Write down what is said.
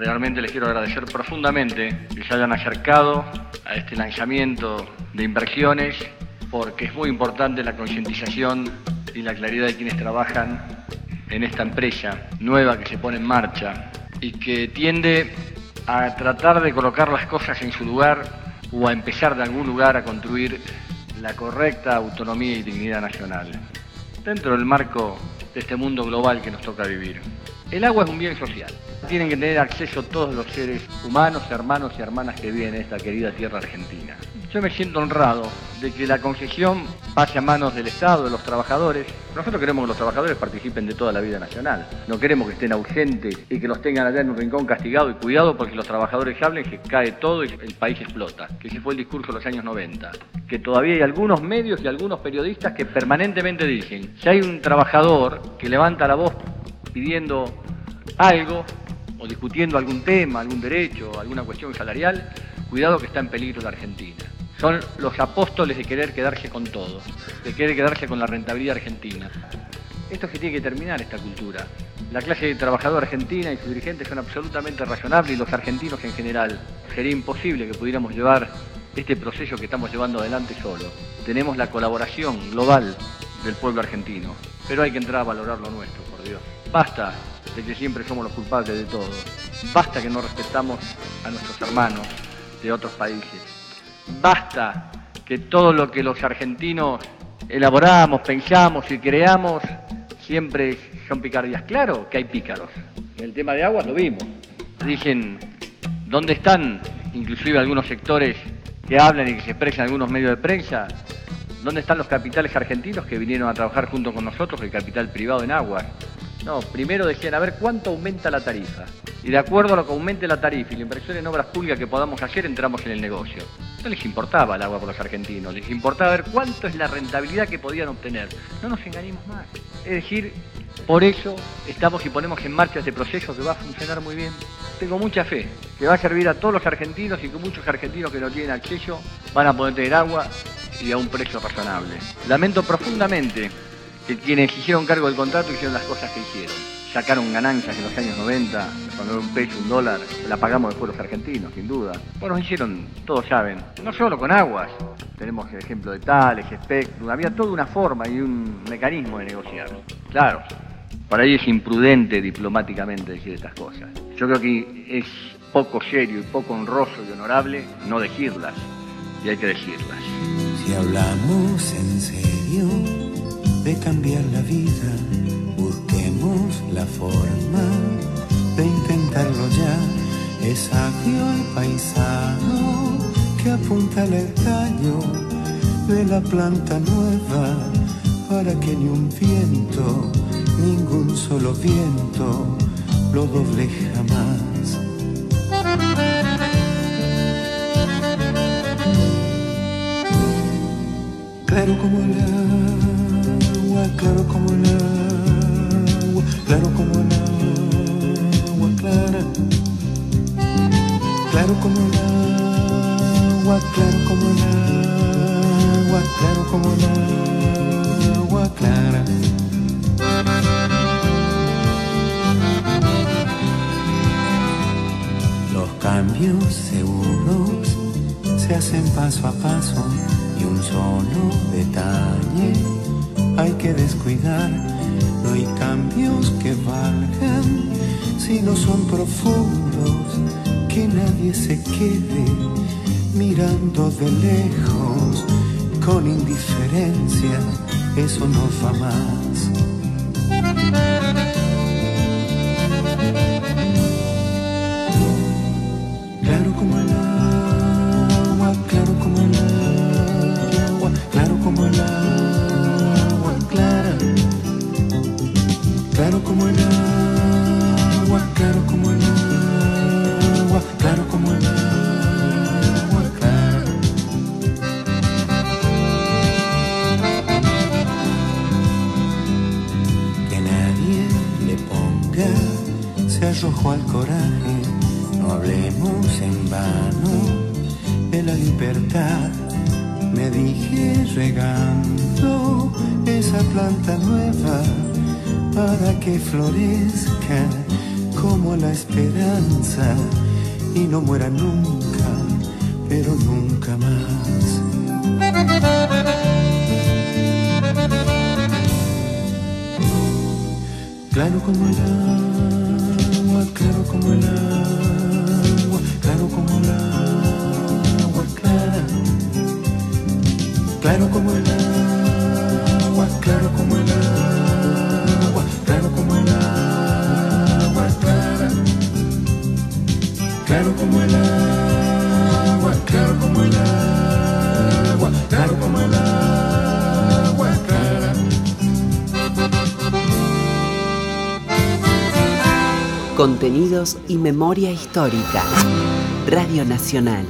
Realmente les quiero agradecer profundamente que se hayan acercado a este lanzamiento de inversiones porque es muy importante la concientización y la claridad de quienes trabajan en esta empresa nueva que se pone en marcha y que tiende a tratar de colocar las cosas en su lugar o a empezar de algún lugar a construir la correcta autonomía y dignidad nacional, dentro del marco de este mundo global que nos toca vivir. El agua es un bien social. Tienen que tener acceso todos los seres humanos, hermanos y hermanas que viven en esta querida tierra argentina. Yo me siento honrado de que la concesión pase a manos del Estado, de los trabajadores. Nosotros queremos que los trabajadores participen de toda la vida nacional. No queremos que estén ausentes y que los tengan allá en un rincón castigado y cuidado porque los trabajadores hablen que cae todo y el país explota. Que ese fue el discurso de los años 90. Que todavía hay algunos medios y algunos periodistas que permanentemente dicen, si hay un trabajador que levanta la voz pidiendo algo o discutiendo algún tema, algún derecho, alguna cuestión salarial, cuidado que está en peligro la Argentina. Son los apóstoles de querer quedarse con todo, de querer quedarse con la rentabilidad argentina. Esto es que tiene que terminar esta cultura. La clase trabajadora argentina y sus dirigentes son absolutamente razonables y los argentinos en general. Sería imposible que pudiéramos llevar este proceso que estamos llevando adelante solo. Tenemos la colaboración global del pueblo argentino, pero hay que entrar a valorar lo nuestro, por Dios. Basta de que siempre somos los culpables de todo. Basta que no respetamos a nuestros hermanos de otros países. Basta que todo lo que los argentinos elaboramos, pensamos y creamos siempre son picardías. Claro que hay pícaros. En el tema de aguas lo vimos. Dicen, ¿dónde están inclusive algunos sectores que hablan y que se expresan en algunos medios de prensa? ¿Dónde están los capitales argentinos que vinieron a trabajar junto con nosotros, el capital privado en aguas? No, primero decían, a ver cuánto aumenta la tarifa. Y de acuerdo a lo que aumente la tarifa y la inversión en obras públicas que podamos hacer, entramos en el negocio. No les importaba el agua por los argentinos, les importaba ver cuánto es la rentabilidad que podían obtener. No nos engañemos más. Es decir, por eso estamos y ponemos en marcha este proceso que va a funcionar muy bien. Tengo mucha fe, que va a servir a todos los argentinos y que muchos argentinos que no tienen acceso van a poder tener agua y a un precio razonable. Lamento profundamente quienes hicieron cargo del contrato hicieron las cosas que hicieron. Sacaron ganancias en los años 90, cuando era un peso, un dólar, la pagamos después los argentinos, sin duda. Bueno, hicieron, todos saben, no solo con aguas, tenemos el ejemplo de Tales, Spectrum, había toda una forma y un mecanismo de negociar. Claro, para ellos es imprudente diplomáticamente decir estas cosas. Yo creo que es poco serio y poco honroso y honorable no decirlas, y hay que decirlas. Si hablamos en serio de cambiar la vida, busquemos la forma de intentarlo ya. Es sabio el paisano que apunta al estaño de la planta nueva para que ni un viento, ningún solo viento lo doble jamás. Claro como la claro como el agua, claro como el agua clara, claro como el agua, claro como el agua, claro como el agua clara. Los cambios seguros se hacen paso a paso y un solo detalle hay que descuidar. No hay cambios que valgan si no son profundos, que nadie se quede mirando de lejos con indiferencia, eso no va más. En vano de la libertad. Me dije regando esa planta nueva para que florezca como la esperanza y no muera nunca, pero nunca más. Claro como el Claro como el agua, claro como el agua, claro como el agua, clara. Claro como el agua, claro como el agua, claro como el agua, clara. Contenidos y memoria histórica. Radio Nacional.